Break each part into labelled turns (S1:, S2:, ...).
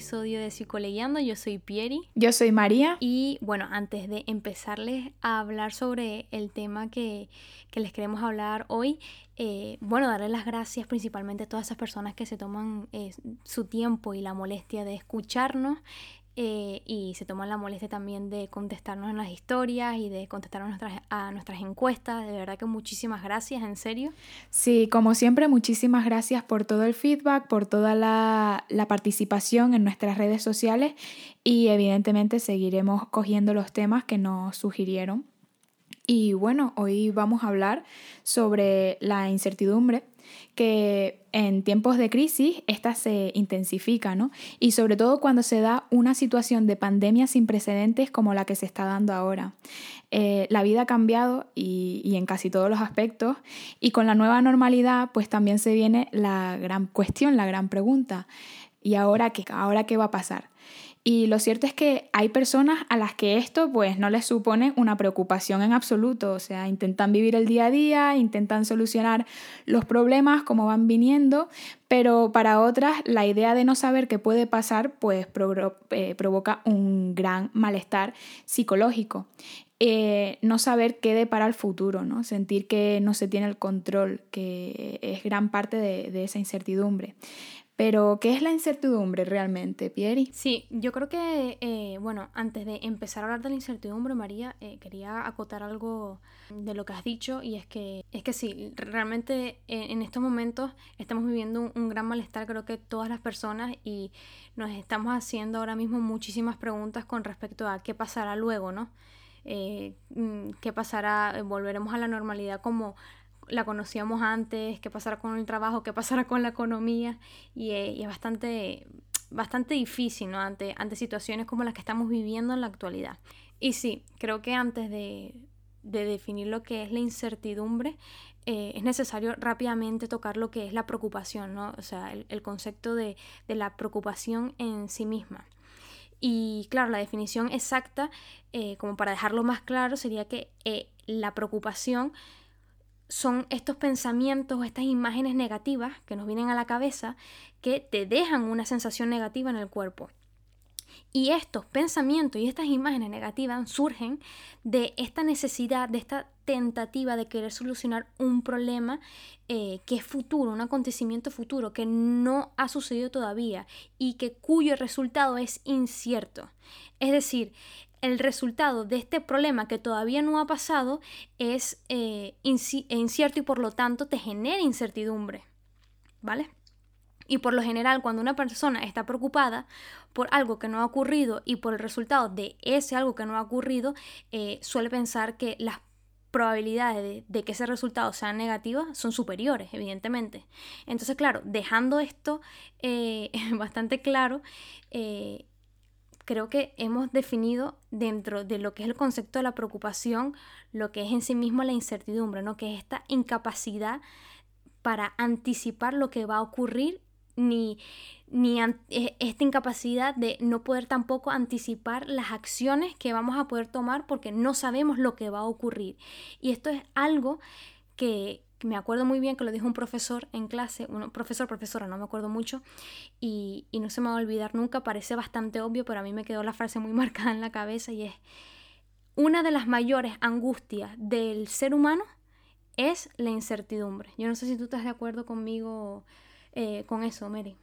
S1: episodio de Psicoleyendo. Yo soy Pieri.
S2: Yo soy María.
S1: Y bueno, antes de empezarles a hablar sobre el tema que, les queremos hablar hoy, eh, bueno, darles las gracias principalmente a todas esas personas que se toman eh, su tiempo y la molestia de escucharnos eh, y se toman la molestia también de contestarnos en las historias y de contestarnos nuestras, a nuestras encuestas. De verdad que muchísimas gracias, en serio.
S2: Sí, como siempre, muchísimas gracias por todo el feedback, por toda la, la participación en nuestras redes sociales y evidentemente seguiremos cogiendo los temas que nos sugirieron. Y bueno, hoy vamos a hablar sobre la incertidumbre que en tiempos de crisis esta se intensifica, ¿no? Y sobre todo cuando se da una situación de pandemia sin precedentes como la que se está dando ahora. Eh, la vida ha cambiado y, y, en casi todos los aspectos y con la nueva normalidad pues también se viene la gran cuestión, la gran pregunta. ¿Y ahora qué? ¿Ahora qué va a pasar? Y lo cierto es que hay personas a las que esto pues no les supone una preocupación en absoluto, o sea, intentan vivir el día a día, intentan solucionar los problemas como van viniendo, pero para otras la idea de no saber qué puede pasar pues eh, provoca un gran malestar psicológico. Eh, no saber qué depara el futuro, ¿no? sentir que no se tiene el control, que es gran parte de, de esa incertidumbre. Pero, ¿qué es la incertidumbre realmente, Pieri?
S1: Sí, yo creo que, eh, bueno, antes de empezar a hablar de la incertidumbre, María, eh, quería acotar algo de lo que has dicho y es que, es que sí, realmente eh, en estos momentos estamos viviendo un, gran malestar, creo que todas las personas y nos estamos haciendo ahora mismo muchísimas preguntas con respecto a qué pasará luego, ¿no? Mm, qué pasará, volveremos a la normalidad como la conocíamos antes, qué pasará con el trabajo, qué pasará con la economía y, eh, es bastante, bastante difícil ¿no? ante, ante situaciones como las que estamos viviendo en la actualidad. Y sí, creo que antes de, definir lo que es la incertidumbre, eh, es necesario rápidamente tocar lo que es la preocupación, ¿no? O sea, el, concepto de, la preocupación en sí misma. Y claro, la definición exacta, eh, como para dejarlo más claro, sería que la preocupación son estos pensamientos, estas imágenes negativas que nos vienen a la cabeza que te dejan una sensación negativa en el cuerpo. Y estos pensamientos y estas imágenes negativas surgen de esta necesidad, de esta tentativa de querer solucionar un problema eh, que es futuro, un acontecimiento futuro que no ha sucedido todavía y que cuyo resultado es incierto. Es decir, el resultado de este problema que todavía no ha pasado es eh, incierto y por lo tanto te genera incertidumbre. ¿Vale? Y por lo general, cuando una persona está preocupada por algo que no ha ocurrido y por el resultado de ese algo que no ha ocurrido, eh, suele pensar que las probabilidades de, que ese resultado sea negativo son superiores, evidentemente. Entonces, claro, dejando esto eh, bastante claro, creo que hemos definido dentro de lo que es el concepto de la preocupación, lo que es en sí mismo la incertidumbre, ¿no? Que es esta incapacidad para anticipar lo que va a ocurrir, ni, ni e, esta incapacidad de no poder tampoco anticipar las acciones que vamos a poder tomar porque no sabemos lo que va a ocurrir. Y esto es algo que, me acuerdo muy bien que lo dijo un profesor en clase, un profesor, profesora, no me acuerdo mucho, y, y, no se me va a olvidar nunca, parece bastante obvio, pero a mí me quedó la frase muy marcada en la cabeza y es, una de las mayores angustias del ser humano es la incertidumbre. Yo no sé si tú estás de acuerdo conmigo eh, con eso, Mary.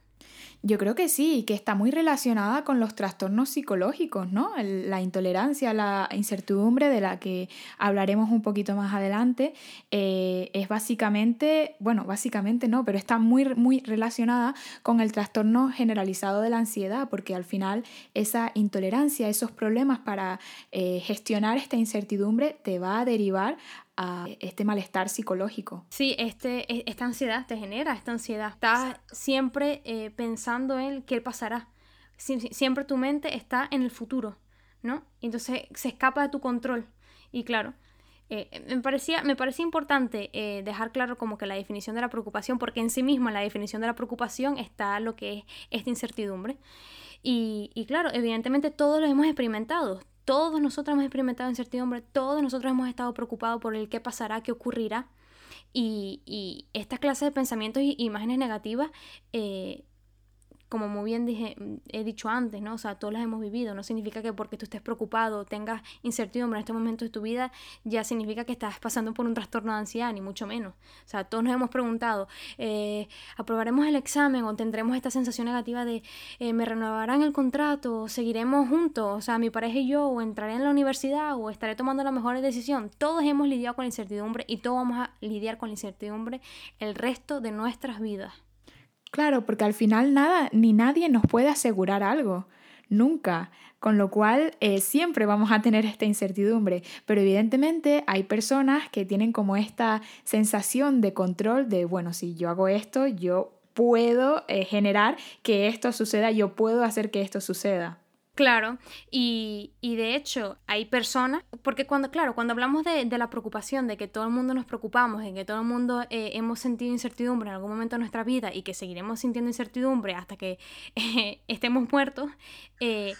S2: Yo creo que sí, que está muy relacionada con los trastornos psicológicos, ¿no? la intolerancia, la incertidumbre de la que hablaremos un poquito más adelante, eh, es básicamente, bueno, básicamente no, pero está muy, muy relacionada con el trastorno generalizado de la ansiedad, porque al final esa intolerancia, esos problemas para eh, gestionar esta incertidumbre te va a derivar a este malestar psicológico.
S1: Sí, este, e, esta ansiedad te genera esta ansiedad. Estás siempre eh, pensando en qué pasará. siempre tu mente está en el futuro, ¿no? Entonces se escapa de tu control. Y claro, eh, me, parecía, me parecía importante eh, dejar claro como que la definición de la preocupación, porque en sí misma la definición de la preocupación está lo que es esta incertidumbre. Y, y claro, evidentemente todos lo hemos experimentado, todos nosotros hemos experimentado incertidumbre, todos nosotros hemos estado preocupados por el qué pasará, qué ocurrirá. Y, y estas clases de pensamientos e imágenes negativas, eh, como muy bien dije, he dicho antes, ¿no? O sea, todos las hemos vivido. No significa que porque tú estés preocupado, tengas incertidumbre en este momento de tu vida, ya significa que estás pasando por un trastorno de ansiedad, ni mucho menos. O sea, todos nos hemos preguntado, eh, ¿aprobaremos el examen o tendremos esta sensación negativa de eh, me renovarán el contrato, o seguiremos juntos, o sea, mi pareja y yo, o entraré en la universidad, o estaré tomando la mejor decisión? Todos hemos lidiado con la incertidumbre y todos vamos a lidiar con la incertidumbre el resto de nuestras vidas.
S2: Claro, porque al final nada ni nadie nos puede asegurar algo, nunca. Con lo cual eh, siempre vamos a tener esta incertidumbre. Pero evidentemente hay personas que tienen como esta sensación de control de, bueno, si yo hago esto, yo puedo eh, generar que esto suceda, yo puedo hacer que esto suceda.
S1: Claro, y, de hecho hay personas, porque cuando, claro, cuando hablamos de, la preocupación, de que todo el mundo nos preocupamos, de que todo el mundo eh, hemos sentido incertidumbre en algún momento de nuestra vida y que seguiremos sintiendo incertidumbre hasta que eh, estemos muertos, eh,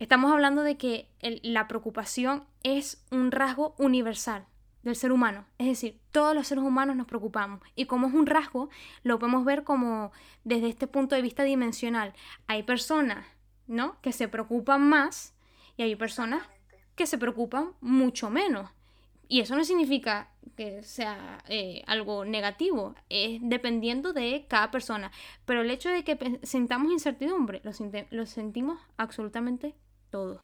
S1: estamos hablando de que la preocupación es un rasgo universal del ser humano. Es decir, todos los seres humanos nos preocupamos. Y como es un rasgo, lo podemos ver como desde este punto de vista dimensional. Hay personas ¿no? Que se preocupan más y hay personas que se preocupan mucho menos. Y eso no significa que sea eh, algo negativo, es dependiendo de cada persona. Pero el hecho de que sintamos incertidumbre, lo, lo sentimos absolutamente todo.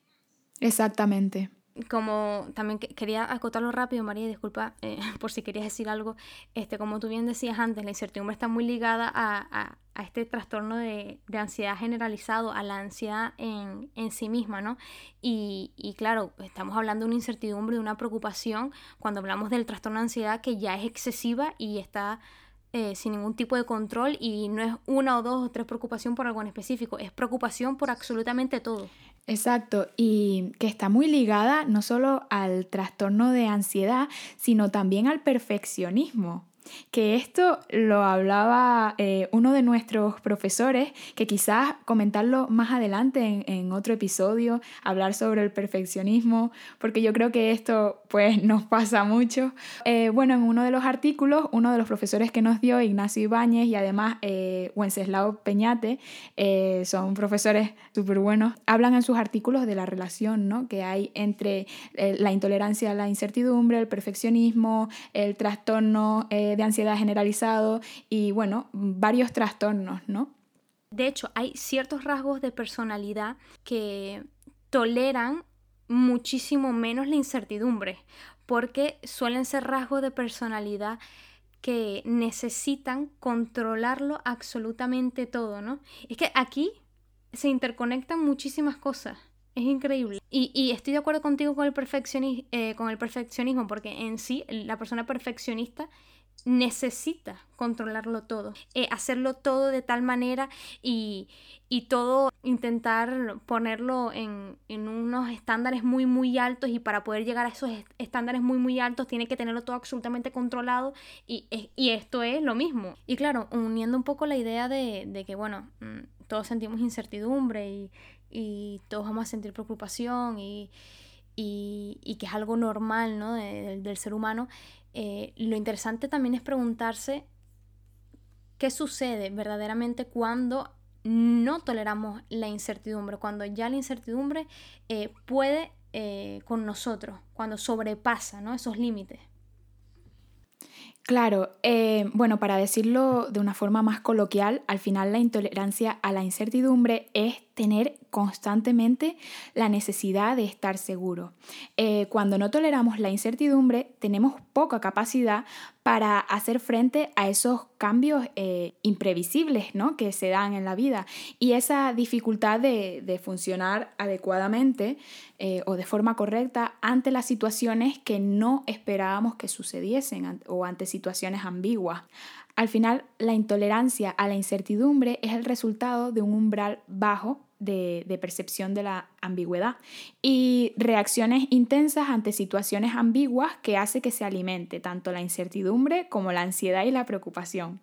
S2: Exactamente
S1: como también quería acotarlo rápido, María, disculpa eh, por si querías decir algo, este, como tú bien decías antes, la incertidumbre está muy ligada a, este trastorno de, ansiedad generalizado, a la ansiedad en, sí misma, ¿no? Y, y, claro, estamos hablando de una incertidumbre, de una preocupación, cuando hablamos del trastorno de ansiedad que ya es excesiva y está eh, sin ningún tipo de control y no es una o dos o tres preocupación por algo en específico, es preocupación por absolutamente todo.
S2: Exacto, y que está muy ligada no solo al trastorno de ansiedad, sino también al perfeccionismo que esto lo hablaba eh, uno de nuestros profesores, que quizás comentarlo más adelante en, otro episodio, hablar sobre el perfeccionismo, porque yo creo que esto pues nos pasa mucho. Eh, bueno, en uno de los artículos, uno de los profesores que nos dio, Ignacio Ibáñez y además eh, Wenceslao Peñate, eh, son profesores súper buenos, hablan en sus artículos de la relación ¿no? que hay entre la intolerancia a la incertidumbre, el perfeccionismo, el trastorno de ansiedad generalizado y bueno, varios trastornos, ¿no?
S1: De hecho, hay ciertos rasgos de personalidad que toleran muchísimo menos la incertidumbre, porque suelen ser rasgos de personalidad que necesitan controlarlo absolutamente todo, ¿no? Es que aquí se interconectan muchísimas cosas. Es increíble. Y, estoy de acuerdo contigo con el, eh, con el perfeccionismo, porque en sí la persona perfeccionista necesita controlarlo todo, eh, hacerlo todo de tal manera y, todo intentar ponerlo en, unos estándares muy muy altos y para poder llegar a esos estándares muy muy altos tiene que tenerlo todo absolutamente controlado y, esto es lo mismo. Y claro, uniendo un poco la idea de, que bueno, mm, todos sentimos incertidumbre y, todos vamos a sentir preocupación y, que es algo normal ¿no? del ser humano, eh, lo interesante también es preguntarse qué sucede verdaderamente cuando no toleramos la incertidumbre, cuando ya la incertidumbre eh, puede eh, con nosotros, cuando sobrepasa esos límites.
S2: Claro, bueno, para decirlo de una forma más coloquial, al final la intolerancia a la incertidumbre es tener constantemente la necesidad de estar seguro. Eh, cuando no toleramos la incertidumbre, tenemos poca capacidad para hacer frente a esos cambios eh, imprevisibles ¿no? que se dan en la vida y esa dificultad de, funcionar adecuadamente eh, o de forma correcta ante las situaciones que no esperábamos que sucediesen o ante situaciones ambiguas. Al final, la intolerancia a la incertidumbre es el resultado de un umbral bajo de, percepción de la ambigüedad y reacciones intensas ante situaciones ambiguas que hace que se alimente tanto la incertidumbre como la ansiedad y la preocupación.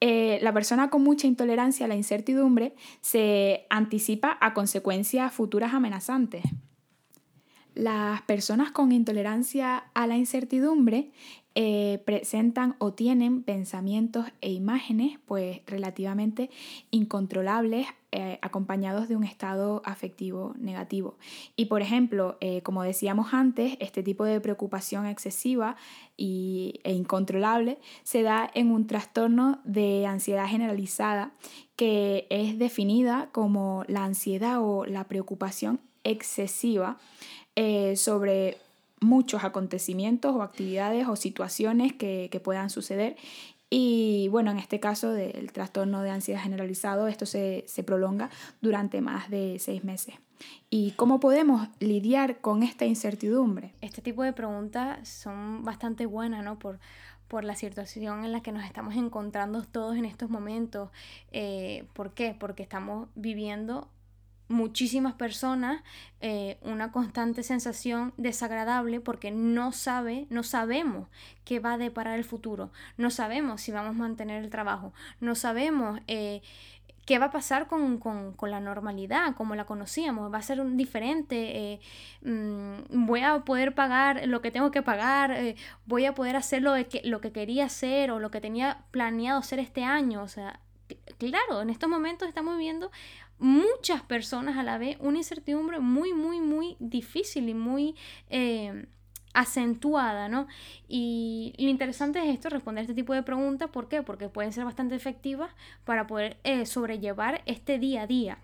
S2: Eh, la persona con mucha intolerancia a la incertidumbre se anticipa a consecuencias futuras amenazantes. Las personas con intolerancia a la incertidumbre eh, presentan o tienen pensamientos e imágenes pues relativamente incontrolables eh, acompañados de un estado afectivo negativo. Y por ejemplo, eh, como decíamos antes, este tipo de preocupación excesiva y, e incontrolable se da en un trastorno de ansiedad generalizada que es definida como la ansiedad o la preocupación excesiva sobre muchos acontecimientos o actividades o situaciones que, puedan suceder y bueno, en este caso del trastorno de ansiedad generalizado, esto se, se, prolonga durante más de seis meses. ¿Y cómo podemos lidiar con esta incertidumbre?
S1: Este tipo de preguntas son bastante buenas, ¿no? Por, por la situación en la que nos estamos encontrando todos en estos momentos. Eh, ¿Por qué? Porque estamos viviendo muchísimas personas eh, una constante sensación desagradable porque no sabe, no sabemos qué va a deparar el futuro, no sabemos si vamos a mantener el trabajo, no sabemos eh, qué va a pasar con, la normalidad como la conocíamos, va a ser diferente, eh, mm, voy a poder pagar lo que tengo que pagar, voy a poder hacer lo, que, lo que quería hacer o lo que tenía planeado hacer este año, o sea, claro, en estos momentos estamos viviendo muchas personas a la vez una incertidumbre muy, muy, muy difícil y muy eh, acentuada, ¿no? Y lo interesante es esto, responder este tipo de preguntas, ¿por qué? Porque pueden ser bastante efectivas para poder eh, sobrellevar este día a día.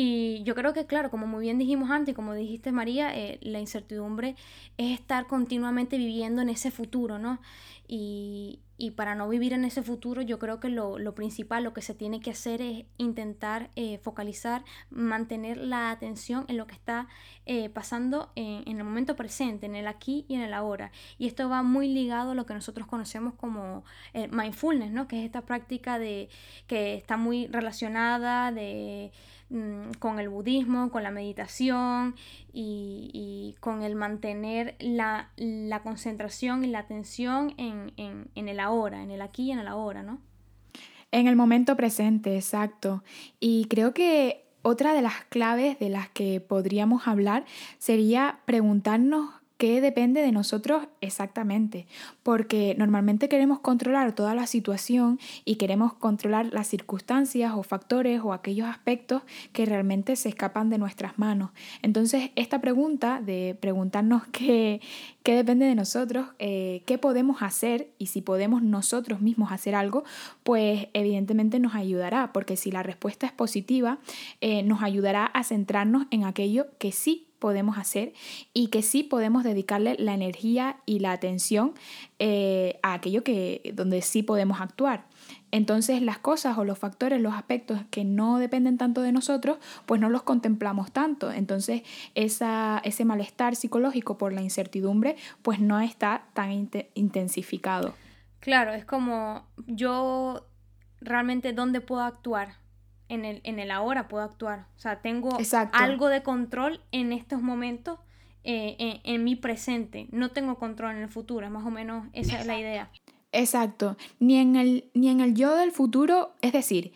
S1: Y yo creo que, claro, como muy bien dijimos antes, como dijiste María, eh, la incertidumbre es estar continuamente viviendo en ese futuro, ¿no? Y, y para no vivir en ese futuro, yo creo que lo, lo principal, lo que se tiene que hacer es intentar eh, focalizar, mantener la atención en lo que está eh, pasando en, en, el momento presente, en el aquí y en el ahora. Y esto va muy ligado a lo que nosotros conocemos como el mindfulness, ¿no? que es esta práctica de, que está muy relacionada de Mm, con el budismo, con la meditación y, con el mantener la, concentración y la atención en, en, el ahora, en el aquí y en el ahora, ¿no?
S2: En el momento presente, exacto. Y creo que otra de las claves de las que podríamos hablar sería preguntarnos qué depende de nosotros exactamente, porque normalmente queremos controlar toda la situación y queremos controlar las circunstancias o factores o aquellos aspectos que realmente se escapan de nuestras manos. Entonces, esta pregunta de preguntarnos qué, qué depende de nosotros, eh, qué podemos hacer y si podemos nosotros mismos hacer algo, pues evidentemente nos ayudará, porque si la respuesta es positiva, eh, nos ayudará a centrarnos en aquello que sí podemos hacer y que sí podemos dedicarle la energía y la atención eh, a aquello que, donde sí podemos actuar. Entonces las cosas o los factores, los aspectos que no dependen tanto de nosotros, pues no los contemplamos tanto. Entonces esa, ese malestar psicológico por la incertidumbre, pues no está tan intensificado.
S1: Claro, es como yo realmente dónde puedo actuar en el, en el ahora puedo actuar. O sea, tengo algo de control en estos momentos, eh, en, mi presente. No tengo control en el futuro, más o menos esa es la idea.
S2: Exacto. Ni en, el, ni en el yo del futuro, es decir,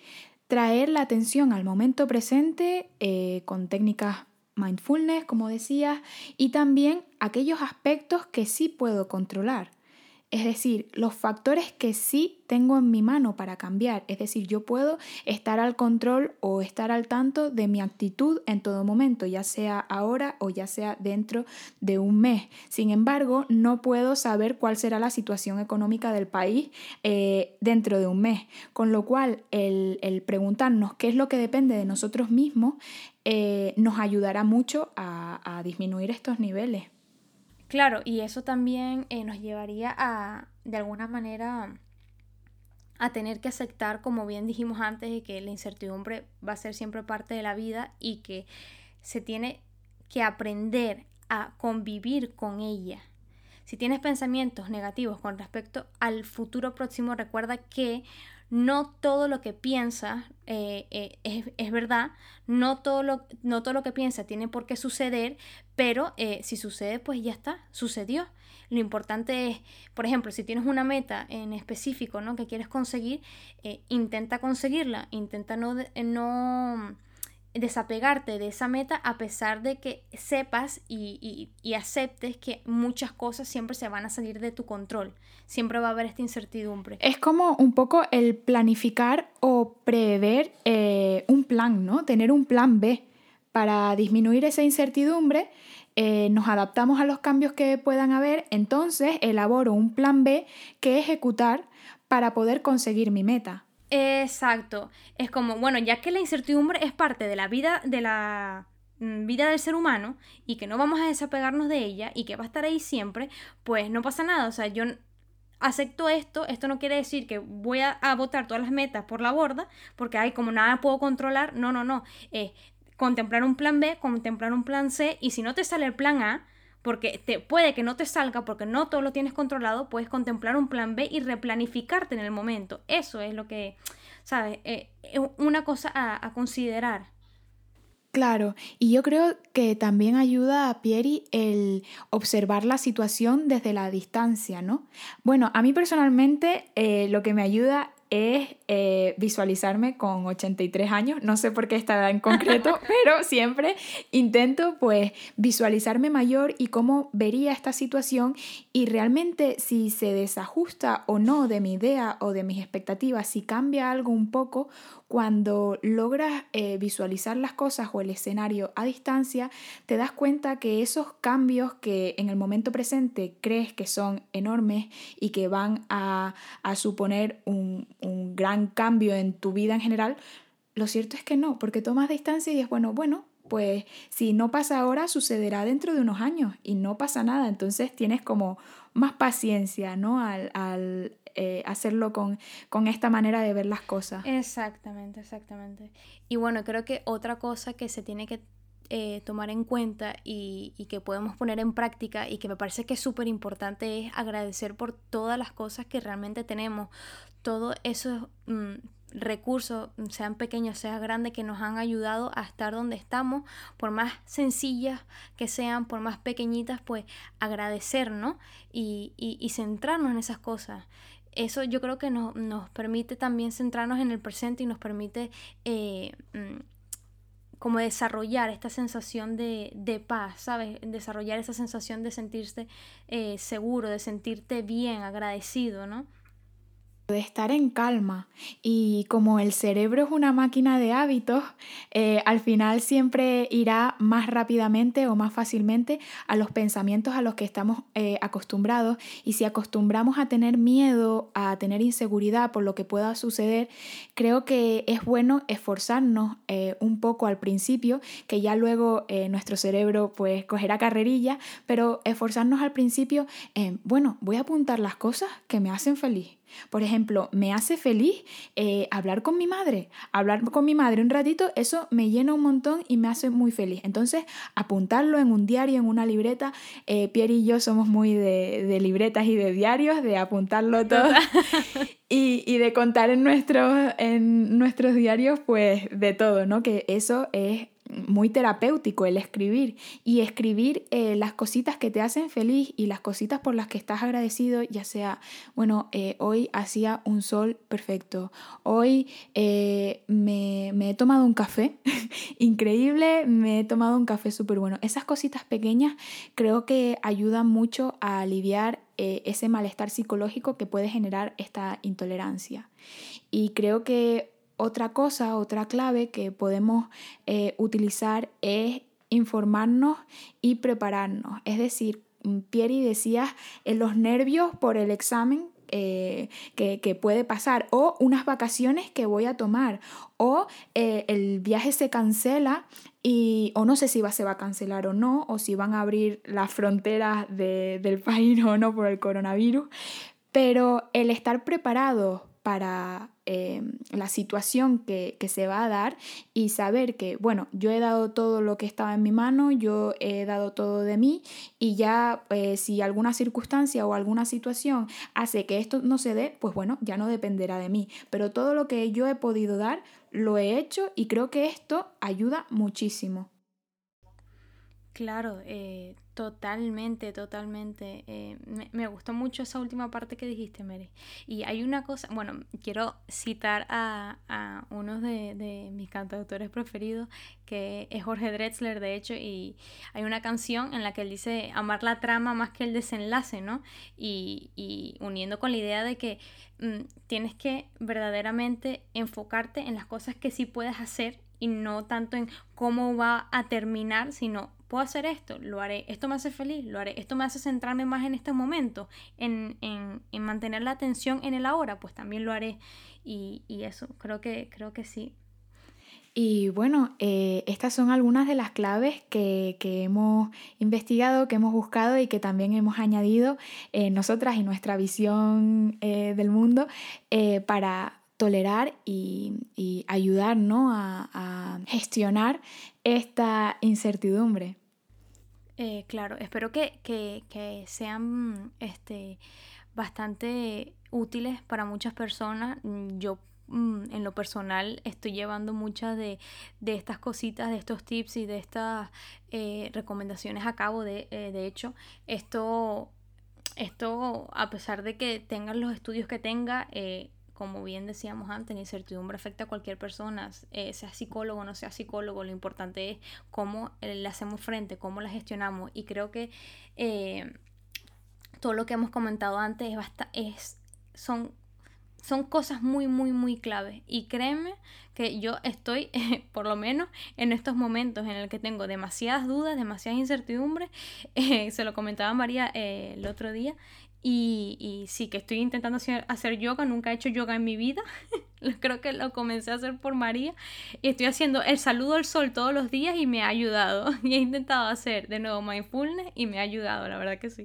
S2: traer la atención al momento presente eh, con técnicas mindfulness, como decías, y también aquellos aspectos que sí puedo controlar. Es decir, los factores que sí tengo en mi mano para cambiar. Es decir, yo puedo estar al control o estar al tanto de mi actitud en todo momento, ya sea ahora o ya sea dentro de un mes. Sin embargo, no puedo saber cuál será la situación económica del país eh, dentro de un mes. Con lo cual, el, preguntarnos qué es lo que depende de nosotros mismos eh, nos ayudará mucho a disminuir estos niveles.
S1: Claro, y eso también eh, nos llevaría a, de alguna manera, a tener que aceptar, como bien dijimos antes, de que la incertidumbre va a ser siempre parte de la vida y que se tiene que aprender a convivir con ella. Si tienes pensamientos negativos con respecto al futuro próximo, recuerda que no todo lo que piensa eh, eh, es, verdad, no todo, lo, no todo lo que piensa tiene por qué suceder, pero eh, si sucede, pues ya está, sucedió. Lo importante es, por ejemplo, si tienes una meta en específico ¿no? que quieres conseguir, intenta conseguirla, intenta no, no desapegarte de esa meta a pesar de que sepas y, aceptes que muchas cosas siempre se van a salir de tu control. Siempre va a haber esta incertidumbre.
S2: Es como un poco el planificar o prever eh, un plan, ¿no? Tener un plan B para disminuir esa incertidumbre. Eh, nos adaptamos a los cambios que puedan haber, entonces elaboro un plan B que ejecutar para poder conseguir mi meta.
S1: Exacto. Es como, bueno, ya que la incertidumbre es parte de la vida, de la mm, vida del ser humano y que no vamos a desapegarnos de ella y que va a estar ahí siempre, pues no pasa nada. O sea, yo acepto esto, esto no quiere decir que voy a, botar todas las metas por la borda, porque hay como nada puedo controlar. No, no, no. Es contemplar un plan B, contemplar un plan C y si no te sale el plan A, porque te, puede que no te salga porque no todo lo tienes controlado, puedes contemplar un plan B y replanificarte en el momento. Eso es lo que, ¿sabes? Eh, es una cosa a, considerar.
S2: Claro, y yo creo que también ayuda a Pieri el observar la situación desde la distancia, ¿no? Bueno, a mí personalmente eh, lo que me ayuda es eh, visualizarme con 83 años, no sé por qué esta edad en concreto, pero siempre intento pues visualizarme mayor y cómo vería esta situación y realmente si se desajusta o no de mi idea o de mis expectativas, si cambia algo un poco, cuando logras eh, visualizar las cosas o el escenario a distancia, te das cuenta que esos cambios que en el momento presente crees que son enormes y que van a, suponer un, un gran cambio en tu vida en general, lo cierto es que no, porque tomas distancia y es bueno, bueno, pues si no pasa ahora, sucederá dentro de unos años y no pasa nada. Entonces tienes como más paciencia, ¿no? Al, al eh, hacerlo con, con esta manera de ver las cosas.
S1: Exactamente, exactamente. Y bueno, creo que otra cosa que se tiene que eh, tomar en cuenta y, y, que podemos poner en práctica y que me parece que es súper importante es agradecer por todas las cosas que realmente tenemos, todos esos mm, recursos, sean pequeños, sean grandes, que nos han ayudado a estar donde estamos, por más sencillas que sean, por más pequeñitas, pues agradecer, ¿no? Y, y, centrarnos en esas cosas eso yo creo que nos, permite también centrarnos en el presente y nos permite eh, mm, como desarrollar esta sensación de, paz, ¿sabes? Desarrollar esa sensación de sentirse eh, seguro, de sentirte bien, agradecido, ¿no?
S2: De estar en calma. Y como el cerebro es una máquina de hábitos, eh, al final siempre irá más rápidamente o más fácilmente a los pensamientos a los que estamos eh, acostumbrados. Y si acostumbramos a tener miedo, a tener inseguridad por lo que pueda suceder, creo que es bueno esforzarnos eh, un poco al principio, que ya luego nuestro cerebro pues cogerá carrerilla, pero esforzarnos al principio, bueno, voy a apuntar las cosas que me hacen feliz por ejemplo, me hace feliz eh, hablar con mi madre. Hablar con mi madre un ratito, eso me llena un montón y me hace muy feliz. Entonces, apuntarlo en un diario, en una libreta. Eh, Pierre y yo somos muy de, libretas y de diarios, de apuntarlo todo. y, y, de contar en nuestros, en nuestros diarios, pues de todo, ¿no? Que eso es muy terapéutico el escribir y escribir eh, las cositas que te hacen feliz y las cositas por las que estás agradecido, ya sea, bueno, eh, hoy hacía un sol perfecto, hoy eh, me, he tomado un café increíble, me he tomado un café súper bueno. Esas cositas pequeñas creo que ayudan mucho a aliviar ese malestar psicológico que puede generar esta intolerancia. Y creo que otra cosa, otra clave que podemos eh, utilizar es informarnos y prepararnos. Es decir, mm, Pieri decía en los nervios por el examen eh, que, puede pasar, o unas vacaciones que voy a tomar, o eh, el viaje se cancela y, o no sé si va, se va a cancelar o no, o si van a abrir las fronteras del país o no por el coronavirus, pero el estar preparado para eh, la situación que, se va a dar y saber que, bueno, yo he dado todo lo que estaba en mi mano, yo he dado todo de mí y ya eh, si alguna circunstancia o alguna situación hace que esto no se dé, pues bueno, ya no dependerá de mí. Pero todo lo que yo he podido dar, lo he hecho y creo que esto ayuda muchísimo.
S1: Claro, eh, totalmente, totalmente. Eh, me, gustó mucho esa última parte que dijiste, Mary. Y hay una cosa, bueno, quiero citar a, a uno de, de, mis cantautores preferidos, que es Jorge Drexler, de hecho, y hay una canción en la que él dice amar la trama más que el desenlace, ¿no? Y, y uniendo con la idea de que mm, tienes que verdaderamente enfocarte en las cosas que sí puedes hacer y no tanto en cómo va a terminar, sino puedo hacer esto, lo haré, esto me hace feliz, lo haré, esto me hace centrarme más en este momento, en, en, mantener la atención en el ahora, pues también lo haré y, eso, creo que, creo que sí.
S2: Y bueno, eh, estas son algunas de las claves que, hemos investigado, que hemos buscado y que también hemos añadido eh, nosotras y nuestra visión eh, del mundo para tolerar y, y ayudar a gestionar esta incertidumbre.
S1: Eh, claro, espero que, sean este, bastante útiles para muchas personas. Mm, yo mm, en lo personal estoy llevando muchas de, estas cositas, de estos tips y de estas eh, recomendaciones a cabo. De, eh, de hecho, esto, esto, a pesar de que tengan los estudios que tenga, como bien decíamos antes, la incertidumbre afecta a cualquier persona, eh, sea psicólogo o no sea psicólogo, lo importante es cómo eh, le hacemos frente, cómo la gestionamos. Y creo que eh, todo lo que hemos comentado antes es, es son, son cosas muy, muy, muy claves. Y créeme que yo estoy, por lo menos en estos momentos en el que tengo demasiadas dudas, demasiadas incertidumbres, se lo comentaba María el otro día, y, sí, que estoy intentando hacer, yoga, nunca he hecho yoga en mi vida, creo que lo comencé a hacer por María y estoy haciendo el saludo al sol todos los días y me ha ayudado. Y he intentado hacer de nuevo mindfulness y me ha ayudado, la verdad que sí.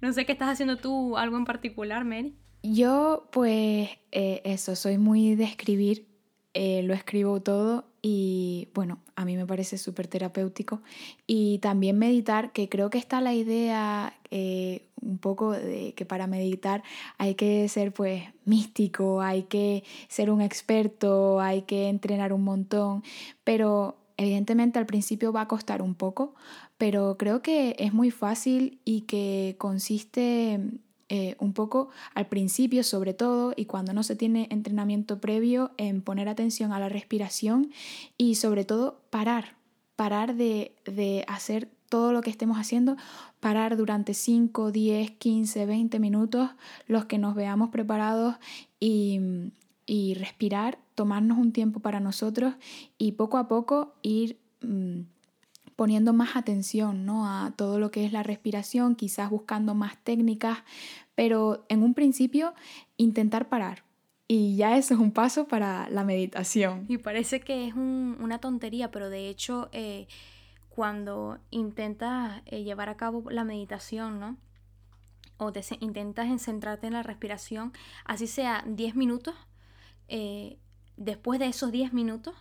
S1: No sé qué estás haciendo tú, algo en particular, Mary.
S2: Yo pues eh, eso, soy muy de escribir, eh, lo escribo todo y bueno, a mí me parece súper terapéutico. Y también meditar, que creo que está la idea eh, un poco de que para meditar hay que ser pues místico, hay que ser un experto, hay que entrenar un montón, pero evidentemente al principio va a costar un poco, pero creo que es muy fácil y que consiste eh, un poco al principio sobre todo y cuando no se tiene entrenamiento previo en poner atención a la respiración y sobre todo parar, parar de, de hacer todo lo que estemos haciendo, parar durante 5, 10, 15, 20 minutos los que nos veamos preparados y, y respirar, tomarnos un tiempo para nosotros y poco a poco ir... Mm, poniendo más atención ¿no? a todo lo que es la respiración, quizás buscando más técnicas, pero en un principio intentar parar. Y ya eso es un paso para la meditación.
S1: Y parece que es una tontería, pero de hecho eh, cuando intentas eh, llevar a cabo la meditación, ¿no? O te intentas centrarte en la respiración, así sea 10 minutos, eh, después de esos 10 minutos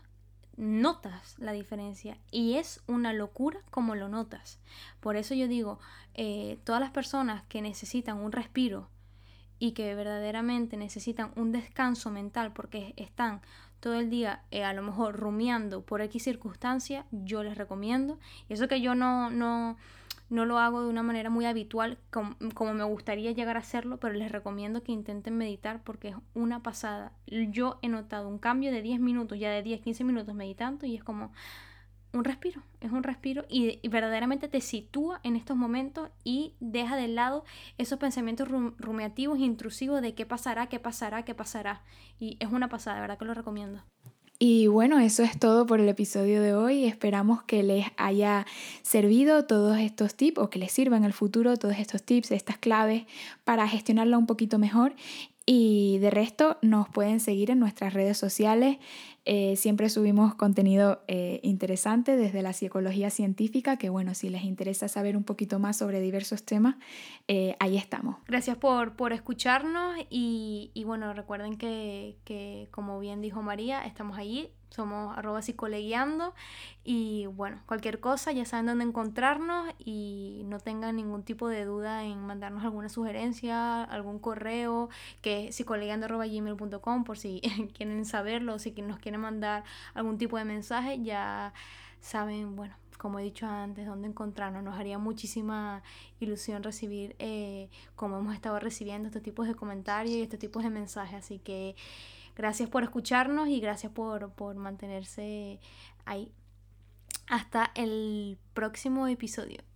S1: notas la diferencia y es una locura como lo notas. Por eso yo digo, eh, todas las personas que necesitan un respiro y que verdaderamente necesitan un descanso mental porque están todo el día eh, a lo mejor rumiando por X circunstancia, yo les recomiendo. Y eso que yo no, no, no lo hago de una manera muy habitual como, me gustaría llegar a hacerlo, pero les recomiendo que intenten meditar porque es una pasada. Yo he notado un cambio de 10 minutos, ya de 10, 15 minutos meditando y es como un respiro, es un respiro y, verdaderamente te sitúa en estos momentos y deja de lado esos pensamientos rumiativos e intrusivos de qué pasará, qué pasará, qué pasará. Y es una pasada, de verdad que lo recomiendo.
S2: Y bueno, eso es todo por el episodio de hoy. Esperamos que les haya servido todos estos tips o que les sirva en el futuro todos estos tips, estas claves para gestionarla un poquito mejor. Y de resto nos pueden seguir en nuestras redes sociales. Eh, siempre subimos contenido eh, interesante desde la psicología científica, que bueno, si les interesa saber un poquito más sobre diversos temas, eh, ahí estamos.
S1: Gracias por, por escucharnos y, y, bueno, recuerden que, que, como bien dijo María, estamos allí somos arroba psicoleguiando y bueno, cualquier cosa ya saben dónde encontrarnos y no tengan ningún tipo de duda en mandarnos alguna sugerencia, algún correo que es psicoleguiando.gmail.com por si quieren saberlo, si nos mandar algún tipo de mensaje, ya saben, bueno, como he dicho antes, dónde encontrarnos. Nos haría muchísima ilusión recibir, eh, como hemos estado recibiendo, estos tipos de comentarios y estos tipos de mensajes. Así que gracias por escucharnos y gracias por, por mantenerse ahí. Hasta el próximo episodio.